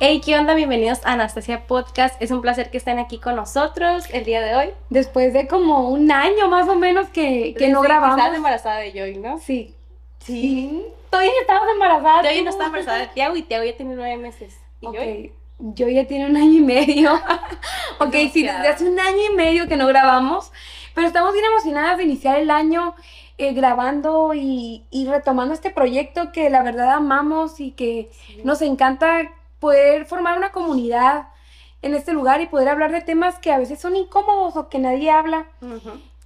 Hey, ¿qué onda? Bienvenidos a Anastasia Podcast. Es un placer que estén aquí con nosotros el día de hoy. Después de como un año más o menos que, que no grabamos. Estás embarazada de Joy, ¿no? Sí. Sí. Todavía estabas embarazada. Joy no estaba embarazada de Tiago y Tiago ya tiene nueve meses. ¿Y okay. Joy? ya tiene un año y medio. ok, sí, desde hace un año y medio que no grabamos. Pero estamos bien emocionadas de iniciar el año eh, grabando y, y, retomando este proyecto que la verdad amamos y que nos encanta poder formar una comunidad en este lugar y poder hablar de temas que a veces son incómodos o que nadie habla.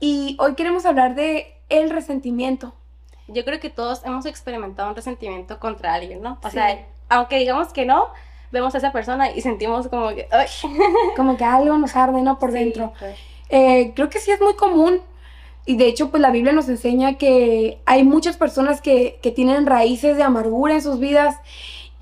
Y hoy queremos hablar de el resentimiento. Yo creo que todos hemos experimentado un resentimiento contra alguien, ¿no? O sea, aunque digamos que no, vemos a esa persona y sentimos como que... como que algo nos arde, ¿no? Por dentro. Eh, creo que sí es muy común. Y de hecho, pues la Biblia nos enseña que hay muchas personas que, que tienen raíces de amargura en sus vidas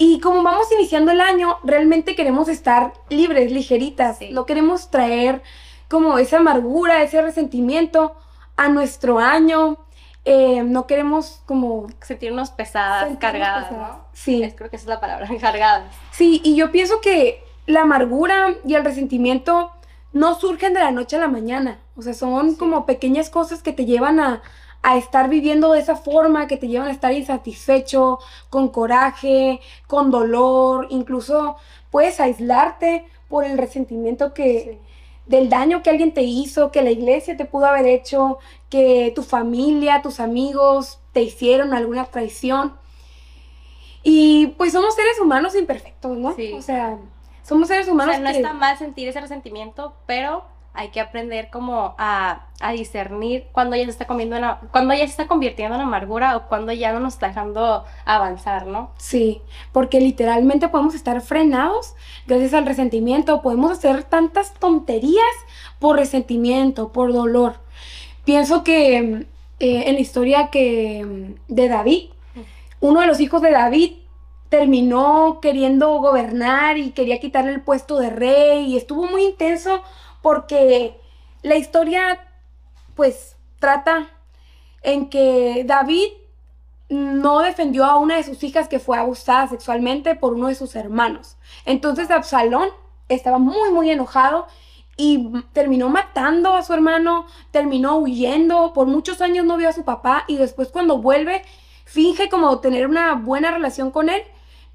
y como vamos iniciando el año, realmente queremos estar libres, ligeritas. No queremos traer como esa amargura, ese resentimiento a nuestro año. Eh, no queremos como... Sentirnos pesadas, cargadas, ¿no? Sí. creo que esa es la palabra, cargadas. Sí, y yo pienso que la amargura y el resentimiento no surgen de la noche a la mañana. O sea, son como pequeñas cosas que te llevan a, a estar viviendo de esa forma, que te llevan a estar insatisfecho, con coraje, con dolor, incluso puedes aislarte por el resentimiento que... del daño que alguien te hizo, que la iglesia te pudo haber hecho, que tu familia, tus amigos te hicieron alguna traición. Y pues somos seres humanos imperfectos, ¿no? Sí. O sea, somos seres humanos. O sea, no está mal sentir ese resentimiento, pero hay que aprender como a, discernir cuando ya se está comiendo cuando ya se está convirtiendo en amargura o cuando ya no nos está dejando avanzar, ¿no? Sí, porque literalmente podemos estar frenados gracias al resentimiento, podemos hacer tantas tonterías por resentimiento, por dolor. Pienso que eh, en la historia que de David, uno de los hijos de David terminó queriendo gobernar y quería quitarle el puesto de rey y estuvo muy intenso porque la historia pues trata en que David no defendió a una de sus hijas que fue abusada sexualmente por uno de sus hermanos. Entonces Absalón estaba muy muy enojado y terminó matando a su hermano, terminó huyendo, por muchos años no vio a su papá y después cuando vuelve finge como tener una buena relación con él,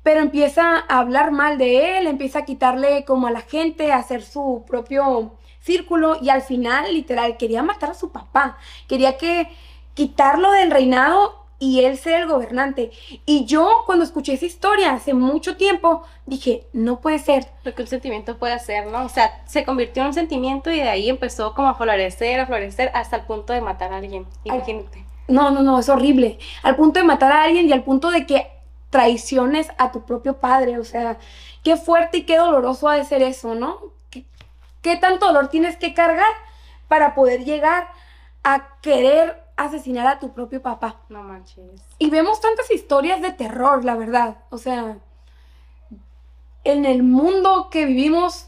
pero empieza a hablar mal de él, empieza a quitarle como a la gente, a hacer su propio círculo y al final literal quería matar a su papá, quería que quitarlo del reinado y él ser el gobernante. Y yo cuando escuché esa historia hace mucho tiempo dije, no puede ser. Lo que un sentimiento puede hacer, ¿no? O sea, se convirtió en un sentimiento y de ahí empezó como a florecer, a florecer hasta el punto de matar a alguien. Imagínate. No, no, no, es horrible. Al punto de matar a alguien y al punto de que traiciones a tu propio padre. O sea, qué fuerte y qué doloroso ha de ser eso, ¿no? ¿Qué, qué tanto dolor tienes que cargar para poder llegar a querer asesinar a tu propio papá? No manches. Y vemos tantas historias de terror, la verdad. O sea, en el mundo que vivimos,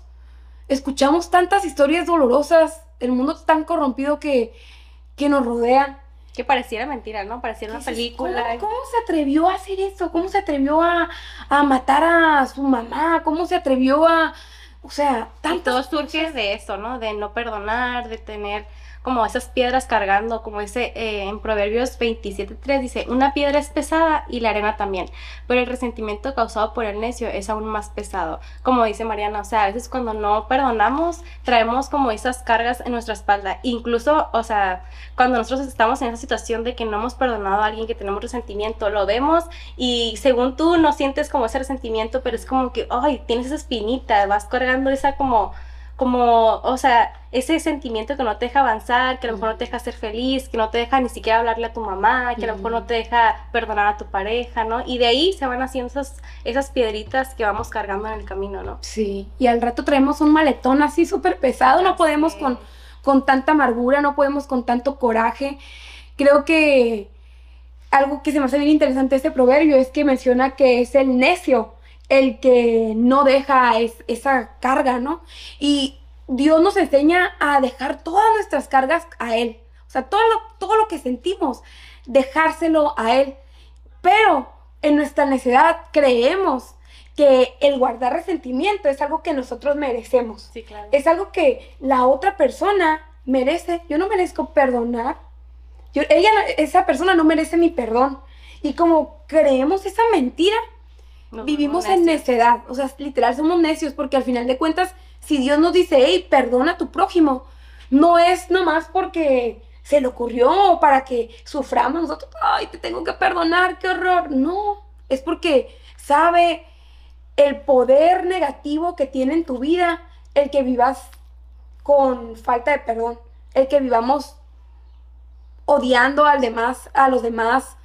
escuchamos tantas historias dolorosas, el mundo tan corrompido que, que nos rodea que pareciera mentira, ¿no? Pareciera una película. ¿Cómo, se atrevió a hacer eso? ¿Cómo se atrevió a, a, matar a su mamá? ¿Cómo se atrevió a... O sea, tanto. todo surge de eso, ¿no? De no perdonar, de tener como esas piedras cargando, como dice eh, en Proverbios 27.3, dice, una piedra es pesada y la arena también, pero el resentimiento causado por el necio es aún más pesado, como dice Mariana, o sea, a veces cuando no perdonamos, traemos como esas cargas en nuestra espalda, incluso, o sea, cuando nosotros estamos en esa situación de que no hemos perdonado a alguien, que tenemos resentimiento, lo vemos y según tú no sientes como ese resentimiento, pero es como que, ay, tienes esa espinita, vas cargando esa como como, o sea, ese sentimiento que no te deja avanzar, que a lo mejor no te deja ser feliz, que no te deja ni siquiera hablarle a tu mamá, que a lo mejor no te deja perdonar a tu pareja, ¿no? Y de ahí se van haciendo esas, esas piedritas que vamos cargando en el camino, ¿no? Sí, y al rato traemos un maletón así súper pesado, no podemos con, con tanta amargura, no podemos con tanto coraje. Creo que algo que se me hace bien interesante este proverbio es que menciona que es el necio el que no deja esa carga, ¿no? Y Dios nos enseña a dejar todas nuestras cargas a Él. O sea, todo lo, todo lo que sentimos, dejárselo a Él. Pero en nuestra necedad creemos que el guardar resentimiento es algo que nosotros merecemos. Sí, claro. Es algo que la otra persona merece. Yo no merezco perdonar. Yo, ella, esa persona no merece mi perdón. Y como creemos esa mentira, Nos vivimos en necedad. O sea, literal somos necios porque al final de cuentas, si Dios nos dice, hey, perdona a tu prójimo, no es nomás porque se le ocurrió o para que suframos nosotros, ay, te tengo que perdonar, qué horror. No, es porque sabe el poder negativo que tiene en tu vida el que vivas con falta de perdón, el que vivamos odiando al demás, a los demás,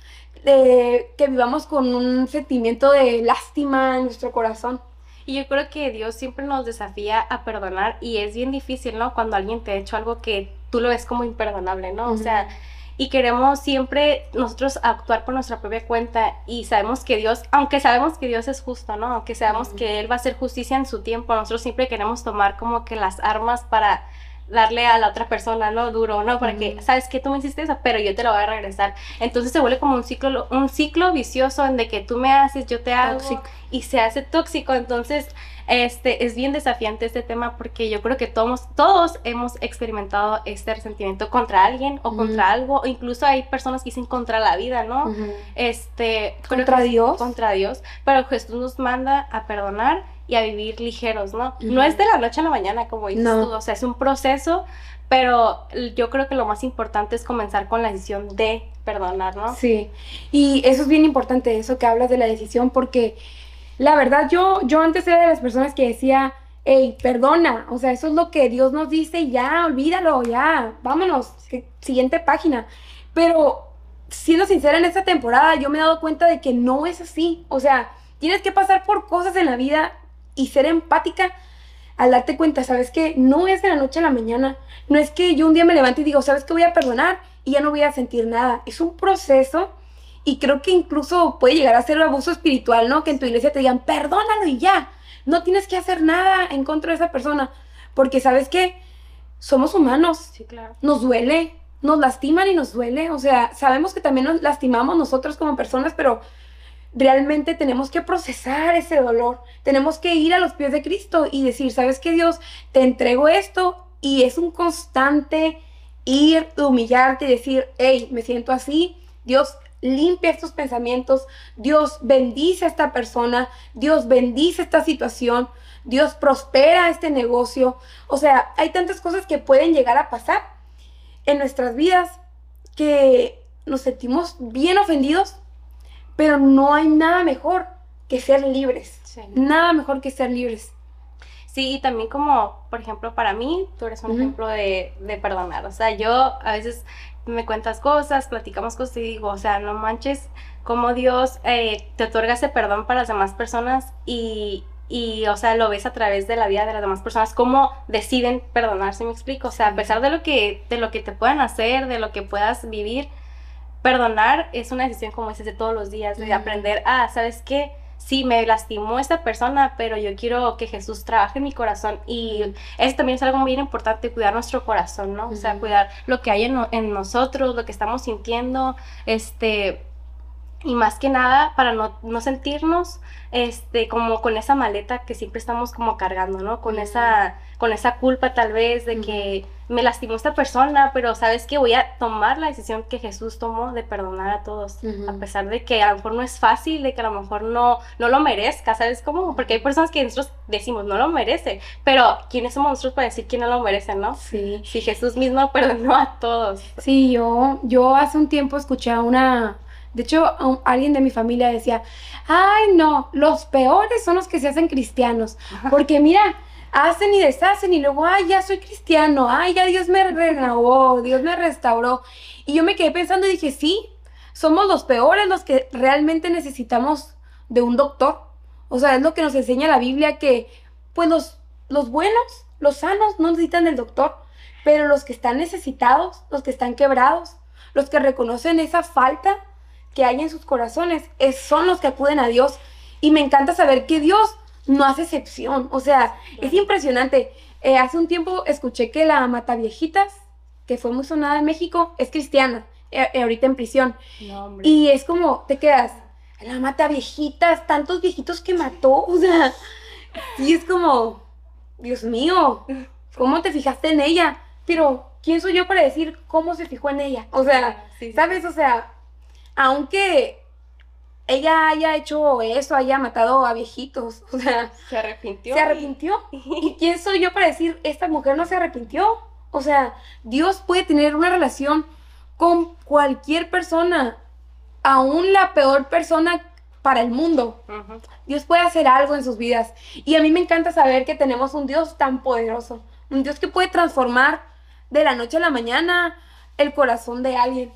eh, que vivamos con un sentimiento de lástima en nuestro corazón. Y yo creo que Dios siempre nos desafía a perdonar y es bien difícil, ¿no? Cuando alguien te ha hecho algo que tú lo ves como imperdonable, ¿no? O sea, y queremos siempre nosotros actuar por nuestra propia cuenta y sabemos que Dios, aunque sabemos que Dios es justo, ¿no? Aunque sabemos que Él va a hacer justicia en su tiempo, nosotros siempre queremos tomar como que las armas para darle a la otra persona, ¿no? Duro, ¿no? Para que, sabes que tú me hiciste eso, pero yo te lo voy a regresar. Entonces se vuelve como un ciclo, un ciclo vicioso en de que tú me haces, yo te hago Tóxico. y se hace tóxico. Entonces, este es bien desafiante este tema porque yo creo que todos, todos hemos experimentado este resentimiento contra alguien o contra algo, o incluso hay personas que dicen contra la vida, ¿no? Este, ¿Contra es Dios? Contra Dios, pero Jesús nos manda a perdonar y a vivir ligeros, ¿no? No es de la noche a la mañana, como dices No. tú, o sea, es un proceso, pero yo creo que lo más importante es comenzar con la decisión de perdonar, ¿no? Sí, y eso es bien importante, eso que hablas de la decisión, porque la verdad yo, yo antes era de las personas que decía, hey, perdona, o sea, eso es lo que Dios nos dice, y ya, olvídalo, ya, vámonos, siguiente página. Pero siendo sincera, en esta temporada yo me he dado cuenta de que no es así, o sea, tienes que pasar por cosas en la vida y ser empática al darte cuenta, ¿sabes que No es de la noche a la mañana, no es que yo un día me levante y digo, ¿sabes qué? Voy a perdonar y ya no voy a sentir nada. Es un proceso y creo que incluso puede llegar a ser abuso espiritual, ¿no? Que en tu iglesia te digan, perdónalo y ya. No tienes que hacer nada en contra de esa persona. Porque, ¿sabes qué? Somos humanos. Sí, claro. Nos duele, nos lastiman y nos duele. O sea, sabemos que también nos lastimamos nosotros como personas, pero realmente tenemos que procesar ese dolor. Tenemos que ir a los pies de Cristo y decir, ¿sabes qué, Dios? Te entrego esto y es un constante ir, humillarte y decir, hey, me siento así. Dios, limpia estos pensamientos. Dios, bendice a esta persona. Dios, bendice esta situación. Dios, prospera este negocio. O sea, hay tantas cosas que pueden llegar a pasar en nuestras vidas que nos sentimos bien ofendidos, pero no hay nada mejor que ser libres. Sí. Nada mejor que ser libres. Sí, y también como, por ejemplo, para mí, tú eres un ejemplo de, de perdonar. O sea, yo a veces me cuentas cosas, platicamos cosas y digo, o sea, no manches cómo Dios eh, te otorga ese perdón para las demás personas y, y, o sea, lo ves a través de la vida de las demás personas, cómo deciden perdonar, ¿sí me explico? O sea, a pesar de lo que, de lo que te puedan hacer, de lo que puedas vivir, perdonar es una decisión, como dices, de todos los días, de aprender, ah, ¿sabes qué? Sí, me lastimó esta persona, pero yo quiero que Jesús trabaje en mi corazón. Y eso también es algo bien importante, cuidar nuestro corazón, ¿no? O sea, cuidar lo que hay en, no- en nosotros, lo que estamos sintiendo, este... Y más que nada, para no, no sentirnos este, como con esa maleta que siempre estamos como cargando, ¿no? Con, esa, con esa culpa tal vez de que me lastimó esta persona, pero sabes que voy a tomar la decisión que Jesús tomó de perdonar a todos, a pesar de que a lo mejor no es fácil, de que a lo mejor no, no lo merezca, ¿sabes cómo? Porque hay personas que nosotros decimos no lo merece, pero ¿quiénes somos nosotros para decir quién no lo merece, no? Sí. Si Jesús mismo perdonó a todos. Sí, yo, yo hace un tiempo escuché a una, de hecho, un- alguien de mi familia decía, ay no, los peores son los que se hacen cristianos, porque mira, hacen y deshacen y luego, ay, ya soy cristiano, ay, ya Dios me renovó, Dios me restauró. Y yo me quedé pensando y dije, sí, somos los peores los que realmente necesitamos de un doctor. O sea, es lo que nos enseña la Biblia que, pues los, los buenos, los sanos no necesitan del doctor, pero los que están necesitados, los que están quebrados, los que reconocen esa falta que hay en sus corazones, es- son los que acuden a Dios. Y me encanta saber que Dios no hace excepción. O sea, es impresionante. Eh, hace un tiempo escuché que la Mataviejitas, que fue muy sonada en México, es cristiana, eh, eh, ahorita en prisión. No. Y es como, te quedas, la mata viejitas, tantos viejitos que mató, o sea, y es como, Dios mío, ¿cómo te fijaste en ella? Pero, ¿quién soy yo para decir cómo se fijó en ella? O sea, ¿sabes? O sea, aunque ella haya hecho eso, haya matado a viejitos, o sea, se arrepintió. Se arrepintió. ¿Y quién soy yo para decir, esta mujer no se arrepintió? O sea, Dios puede tener una relación con cualquier persona, aún la peor persona para el mundo. Dios puede hacer algo en sus vidas. Y a mí me encanta saber que tenemos un Dios tan poderoso, un Dios que puede transformar de la noche a la mañana el corazón de alguien.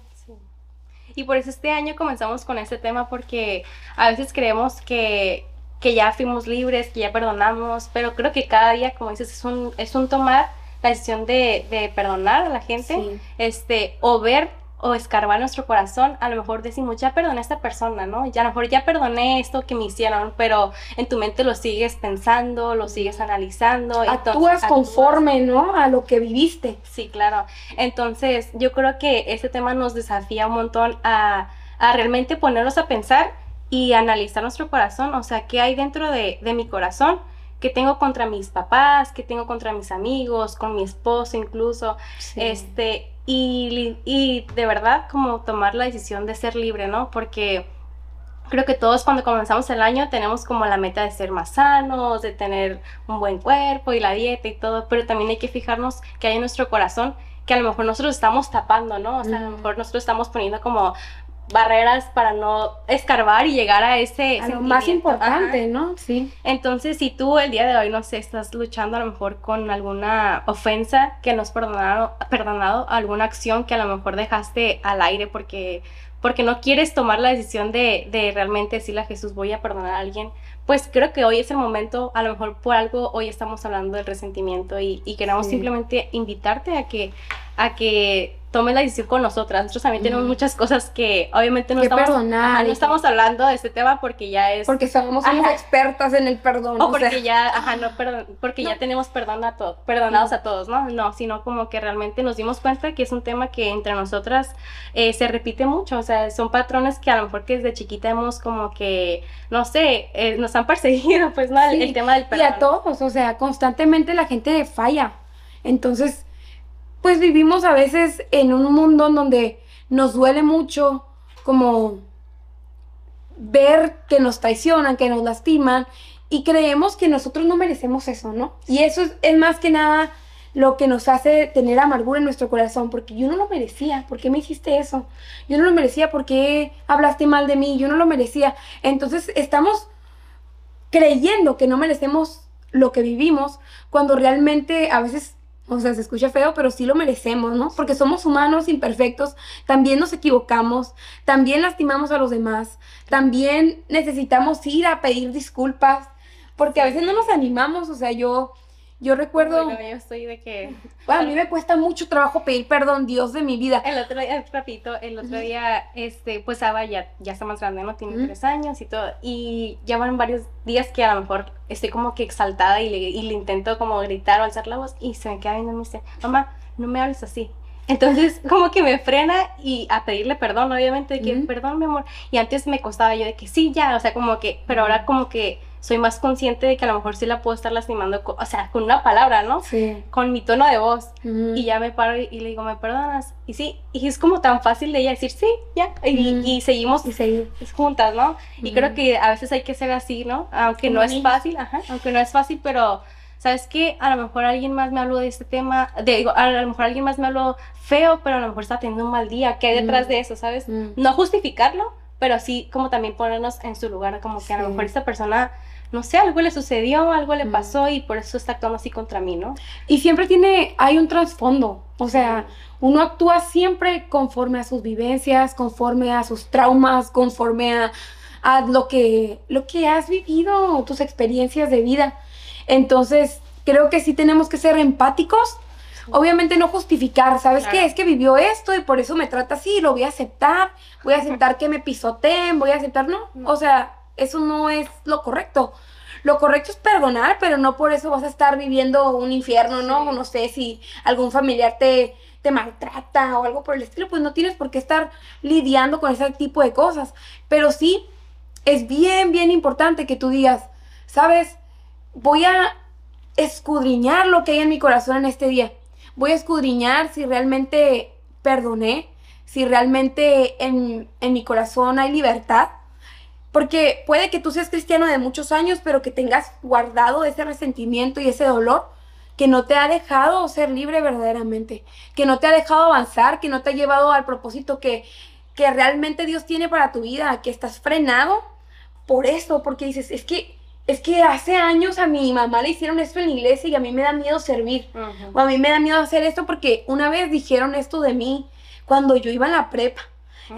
Y por eso este año comenzamos con este tema porque a veces creemos que, que ya fuimos libres, que ya perdonamos, pero creo que cada día, como dices, es un, es un tomar la decisión de, de perdonar a la gente, este, o ver o escarbar nuestro corazón, a lo mejor decimos, ya perdoné a esta persona, ¿no? Ya a lo mejor ya perdoné esto que me hicieron, pero en tu mente lo sigues pensando, lo sigues analizando. Actúas conforme, ¿no? A lo que viviste. Sí, claro. Entonces, yo creo que este tema nos desafía un montón a, a realmente ponernos a pensar y analizar nuestro corazón, o sea, ¿qué hay dentro de, de mi corazón? que tengo contra mis papás, que tengo contra mis amigos, con mi esposo incluso, este, y, y de verdad como tomar la decisión de ser libre, ¿no? Porque creo que todos cuando comenzamos el año tenemos como la meta de ser más sanos, de tener un buen cuerpo y la dieta y todo, pero también hay que fijarnos que hay en nuestro corazón que a lo mejor nosotros estamos tapando, ¿no? O sea, a lo mejor nosotros estamos poniendo como barreras para no escarbar y llegar a ese a lo más importante, ¿no? Sí. Entonces, si tú el día de hoy no sé, estás luchando a lo mejor con alguna ofensa que no has perdonado, perdonado, alguna acción que a lo mejor dejaste al aire porque porque no quieres tomar la decisión de, de realmente decirle a Jesús voy a perdonar a alguien, pues creo que hoy es el momento, a lo mejor por algo hoy estamos hablando del resentimiento y, y queremos simplemente invitarte a que, a que tome la decisión con nosotras. Nosotros también tenemos muchas cosas que obviamente no, estamos, no estamos hablando de este tema porque ya es... Porque somos, expertas en el perdón. O, porque ya, ajá, no, perdón, porque ya tenemos perdón a todos, perdonados a todos, ¿no? No, sino como que realmente nos dimos cuenta que es un tema que entre nosotras eh, se repite mucho, o sea, son patrones que a lo mejor que desde chiquita hemos como que, no sé, eh, nos han perseguido, pues, ¿no? El, el tema del perdón. Y a todos, o sea, constantemente la gente falla. Entonces, pues vivimos a veces en un mundo en donde nos duele mucho como ver que nos traicionan, que nos lastiman y creemos que nosotros no merecemos eso, ¿no? Y eso es, más que nada lo que nos hace tener amargura en nuestro corazón, porque yo no lo merecía, ¿por qué me hiciste eso? Yo no lo merecía, ¿por qué hablaste mal de mí? Yo no lo merecía. Entonces estamos creyendo que no merecemos lo que vivimos, cuando realmente a veces o sea, se escucha feo, pero sí lo merecemos, ¿no? Porque somos humanos imperfectos, también nos equivocamos, también lastimamos a los demás, también necesitamos ir a pedir disculpas, porque a veces no nos animamos, o sea, yo yo recuerdo. yo estoy de que. a mí me cuesta mucho trabajo pedir perdón, Dios de mi vida. El otro día, rapidito, el otro día, este, pues Ava ya, ya está más grande, ¿no? Tiene tres años y todo. Y ya van varios días que a lo mejor estoy como que exaltada y le, y le intento como gritar o alzar la voz y se me queda viendo y me dice, mamá, no me hables así. Entonces, como que me frena y a pedirle perdón, obviamente, de que, perdón, mi amor. Y antes me costaba yo de que sí, ya, o sea, como que, pero ahora como que soy más consciente de que a lo mejor sí la puedo estar lastimando, o sea, con una palabra, ¿no? Sí. Con mi tono de voz. Y ya me paro y, le digo, ¿me perdonas? Y sí, y es como tan fácil de ella decir, sí, ya. Y, seguimos y juntas, ¿no? Y creo que a veces hay que ser así, ¿no? Aunque no es fácil, ajá, aunque no es fácil, pero... ¿Sabes qué? A lo mejor alguien más me habló de este tema, de, digo, a lo mejor alguien más me habló feo, pero a lo mejor está teniendo un mal día. ¿Qué hay detrás de eso, sabes? No justificarlo, pero sí como también ponernos en su lugar, como que a lo mejor esta persona no sé, algo le sucedió, algo le pasó y por eso está actuando así contra mí, ¿no? Y siempre tiene, hay un trasfondo, o sea, uno actúa siempre conforme a sus vivencias, conforme a sus traumas, conforme a, a lo, que, lo que has vivido, tus experiencias de vida. Entonces, creo que sí tenemos que ser empáticos. Obviamente no justificar, ¿sabes qué? Es que vivió esto y por eso me trata así, lo voy a aceptar, voy a aceptar que me pisoteen, voy a aceptar, no. O sea, eso no es lo correcto. Lo correcto es perdonar, pero no por eso vas a estar viviendo un infierno, ¿no? No sé si algún familiar te, te maltrata o algo por el estilo, pues no tienes por qué estar lidiando con ese tipo de cosas. Pero sí es bien, bien importante que tú digas, ¿sabes? Voy a escudriñar lo que hay en mi corazón en este día. Voy a escudriñar si realmente perdoné, si realmente en, en mi corazón hay libertad. Porque puede que tú seas cristiano de muchos años, pero que tengas guardado ese resentimiento y ese dolor que no te ha dejado ser libre verdaderamente, que no te ha dejado avanzar, que no te ha llevado al propósito que, que realmente Dios tiene para tu vida, que estás frenado por eso, porque dices, es que es que hace años a mi mamá le hicieron esto en la iglesia y a mí me da miedo servir. O a mí me da miedo hacer esto porque una vez dijeron esto de mí cuando yo iba a la prepa.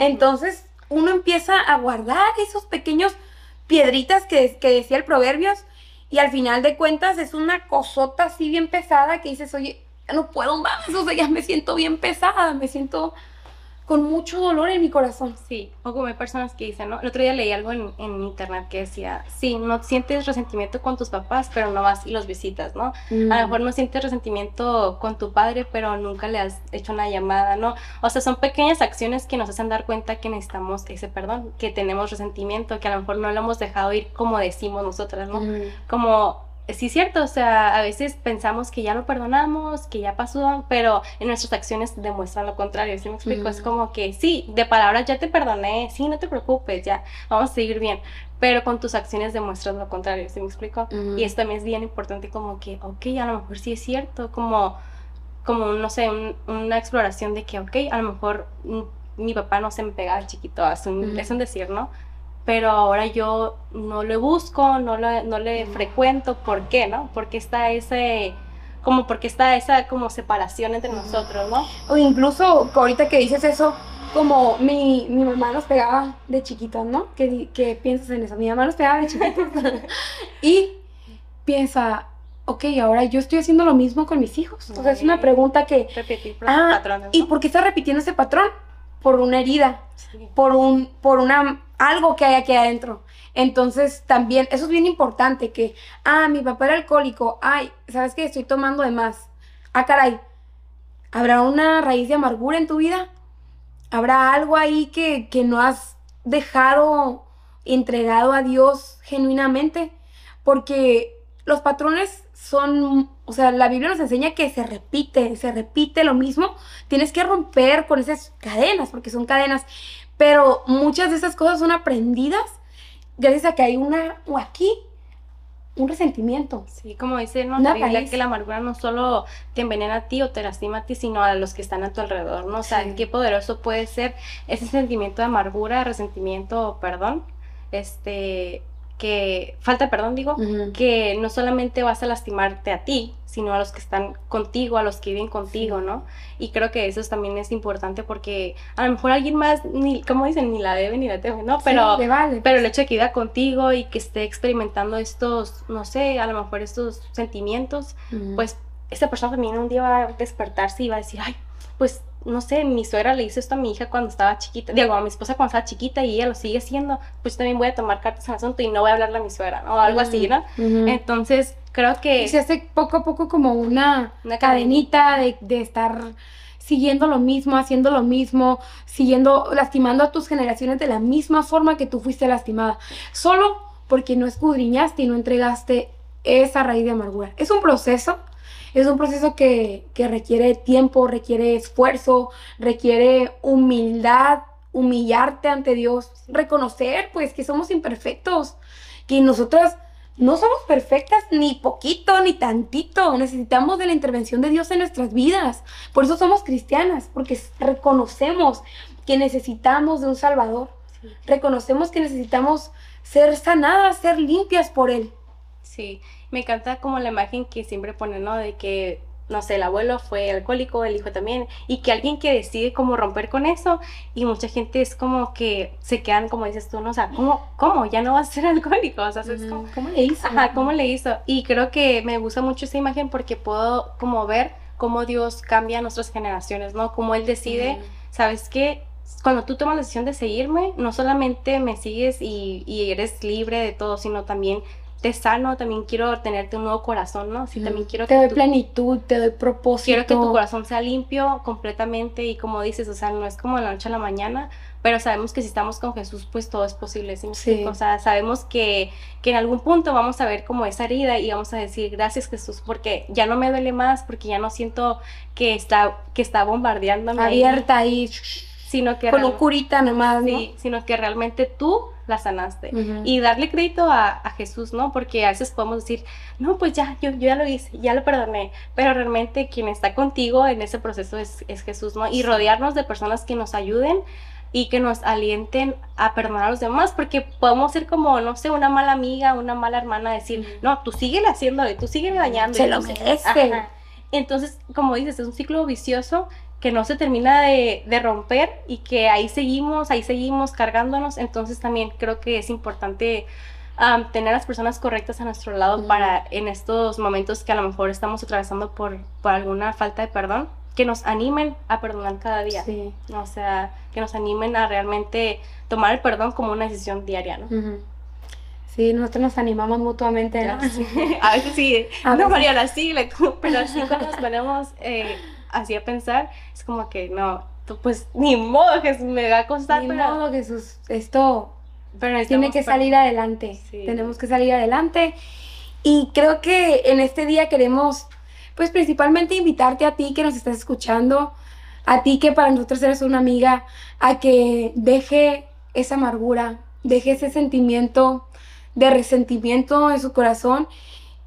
Entonces uno empieza a guardar esos pequeños piedritas que, que decía el Proverbios y al final de cuentas es una cosota así bien pesada que dices, oye, no puedo más, o sea, ya me siento bien pesada, me siento con mucho dolor en mi corazón. Sí, o como hay personas que dicen, ¿no? El otro día leí algo en, en internet que decía, sí, no sientes resentimiento con tus papás, pero no vas y los visitas, ¿no? A lo Mm. mejor no sientes resentimiento con tu padre, pero nunca le has hecho una llamada, ¿no? O sea, son pequeñas acciones que nos hacen dar cuenta que necesitamos ese perdón, que tenemos resentimiento, que a lo mejor no lo hemos dejado ir como decimos nosotras, ¿no? Mm. como, sí es cierto, o sea, a veces pensamos que ya lo perdonamos, que ya pasó, pero en nuestras acciones demuestran lo contrario, ¿sí me explico? Es como que sí, de palabras ya te perdoné, sí, no te preocupes, ya, vamos a seguir bien, pero con tus acciones demuestras lo contrario, ¿sí me explico? Y esto también es bien importante como que, ok, a lo mejor sí es cierto, como, como no sé, un- una exploración de que, ok, a lo mejor mm, mi papá no se me pegaba chiquito, es un, es un decir, ¿no? Pero ahora yo no le busco, no, lo- no le frecuento, ¿por qué, no? Porque está ese, como porque está esa como separación entre nosotros, ¿no? O incluso ahorita que dices eso, como mi, mi mamá nos pegaba de chiquitos, ¿no? ¿Qué, qué piensas en eso? Mi mamá nos pegaba de chiquitos. y piensa, ok, ahora yo estoy haciendo lo mismo con mis hijos. O sea, es una pregunta que, Repetir Ah, patrones, ¿y ¿no? por qué está repitiendo ese patrón? Por una herida, Sí. por un, por una, algo que hay aquí adentro. Entonces, también, eso es bien importante, que, ah, mi papá era alcohólico, ay, ¿sabes qué? Estoy tomando de más. Ah, caray, ¿habrá una raíz de amargura en tu vida? ¿Habrá algo ahí que, que no has dejado entregado a Dios genuinamente? Porque los patrones son, o sea, la Biblia nos enseña que se repite, se repite lo mismo. Tienes que romper con esas cadenas, porque son cadenas. Pero muchas de esas cosas son aprendidas gracias a que hay una, o aquí, un resentimiento. Sí, como dice ¿no? Una que la amargura no solo te envenena a ti o te lastima a ti, sino a los que están a tu alrededor, ¿no? O sea, Sí. qué poderoso puede ser ese sentimiento de amargura, resentimiento perdón, este, que, falta perdón, digo, que no solamente vas a lastimarte a ti, sino a los que están contigo, a los que viven contigo, Sí. ¿no? Y creo que eso también es importante porque a lo mejor alguien más, ni, como dicen, ni la debe ni la teme, ¿no? Pero... Sí, le vale. Pero el hecho de que viva contigo y que esté experimentando estos, no sé, a lo mejor estos sentimientos, pues esta persona también un día va a despertarse y va a decir, ay, pues no sé, mi suegra le hizo esto a mi hija cuando estaba chiquita, digo, a mi esposa cuando estaba chiquita y ella lo sigue haciendo, pues también voy a tomar cartas en el asunto y no voy a hablarle a mi suegra, ¿no? O algo así, ¿no? Entonces, creo que... Y se hace poco a poco como una, Una cadenita de, de estar siguiendo lo mismo, haciendo lo mismo, siguiendo, lastimando a tus generaciones de la misma forma que tú fuiste lastimada, solo porque no escudriñaste y no entregaste esa raíz de amargura. Es un proceso, es un proceso que, que requiere tiempo, requiere esfuerzo, requiere humildad, humillarte ante Dios, reconocer pues que somos imperfectos, que nosotras no somos perfectas ni poquito ni tantito. Necesitamos de la intervención de Dios en nuestras vidas. Por eso somos cristianas, porque reconocemos que necesitamos de un Salvador. Sí. Reconocemos que necesitamos ser sanadas, ser limpias por Él. Sí, me encanta como la imagen que siempre ponen, ¿no? De que, no sé, el abuelo fue alcohólico, el hijo también, y que alguien que decide como romper con eso, y mucha gente es como que se quedan, como dices tú, ¿no? O sea, ¿cómo, cómo? Ya no vas a ser alcohólico, o sea, es como, ¿Cómo le hizo? ajá, ¿cómo le hizo? Y creo que me gusta mucho esa imagen porque puedo como ver cómo Dios cambia a nuestras generaciones, ¿no? Cómo Él decide. ¿sabes qué? Cuando tú tomas la decisión de seguirme, no solamente me sigues y, y eres libre de todo, sino también te sano, también quiero tenerte un nuevo corazón, ¿no? Sí, también quiero te que doy tu, plenitud, te doy propósito. quiero que tu corazón sea limpio completamente y como dices, o sea, no es como de la noche a la mañana, pero sabemos que si estamos con Jesús, pues todo es posible, ¿sí? O sea, sabemos que, que en algún punto vamos a ver como esa herida y vamos a decir, gracias Jesús, porque ya no me duele más, porque ya no siento que está, que está bombardeándome Abierta ahí, sino que con un curita nomás, ¿no? sí, sino que realmente tú la sanaste. Ujú. Y darle crédito a, a Jesús, ¿no? Porque a veces podemos decir, no, pues ya, yo, yo ya lo hice, ya lo perdoné, pero realmente quien está contigo en ese proceso es, es Jesús, ¿no? Y rodearnos de personas que nos ayuden y que nos alienten a perdonar a los demás, porque podemos ser como, no sé, una mala amiga, una mala hermana, decir, no, tú síguele haciéndole, tú síguele dañando. Se lo merece. Entonces, como dices, es un ciclo vicioso que no se termina de, de romper y que ahí seguimos, ahí seguimos cargándonos. Entonces también creo que es importante am, tener a las personas correctas a nuestro lado para en estos momentos que a lo mejor estamos atravesando por, por alguna falta de perdón, que nos animen a perdonar cada día. Sí. O sea, que nos animen a realmente tomar el perdón como una decisión diaria, ¿no? Sí, nosotros nos animamos mutuamente, ¿no? Sí. A veces sí, A no, veces- Mariana, tú, pero así cuando nos ponemos eh, así a pensar, es como que no, pues ni modo que me va a costar, Ni pero, modo, Jesús, esto pero tiene que salir adelante. Sí. Tenemos que salir adelante. Y creo que en este día queremos, pues principalmente invitarte a ti que nos estás escuchando, a ti que para nosotros eres una amiga, a que deje esa amargura, deje ese sentimiento de resentimiento en su corazón.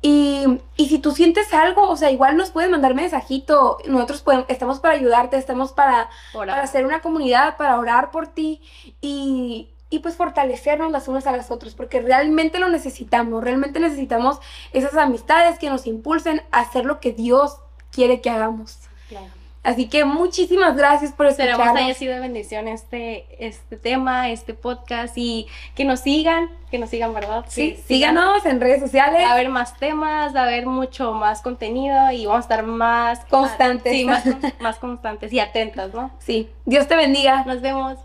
Y, y si tú sientes algo, o sea, igual nos puedes mandar mensajito. Nosotros podemos, estamos para ayudarte, estamos para para hacer una comunidad, para orar por ti y, y pues fortalecernos las unas a las otras, porque realmente lo necesitamos, realmente necesitamos esas amistades que nos impulsen a hacer lo que Dios quiere que hagamos. Claro. Así que muchísimas gracias por Esperemos haya escucharnos. sido de bendición este, este tema, este podcast y que nos sigan, que nos sigan, ¿verdad? Sí, sigan. síganos en redes sociales. Va a haber más temas, va a haber mucho más contenido y vamos a estar más Constantes. Sí, más, más constantes y atentas, ¿no? Sí, Dios te bendiga. Nos vemos.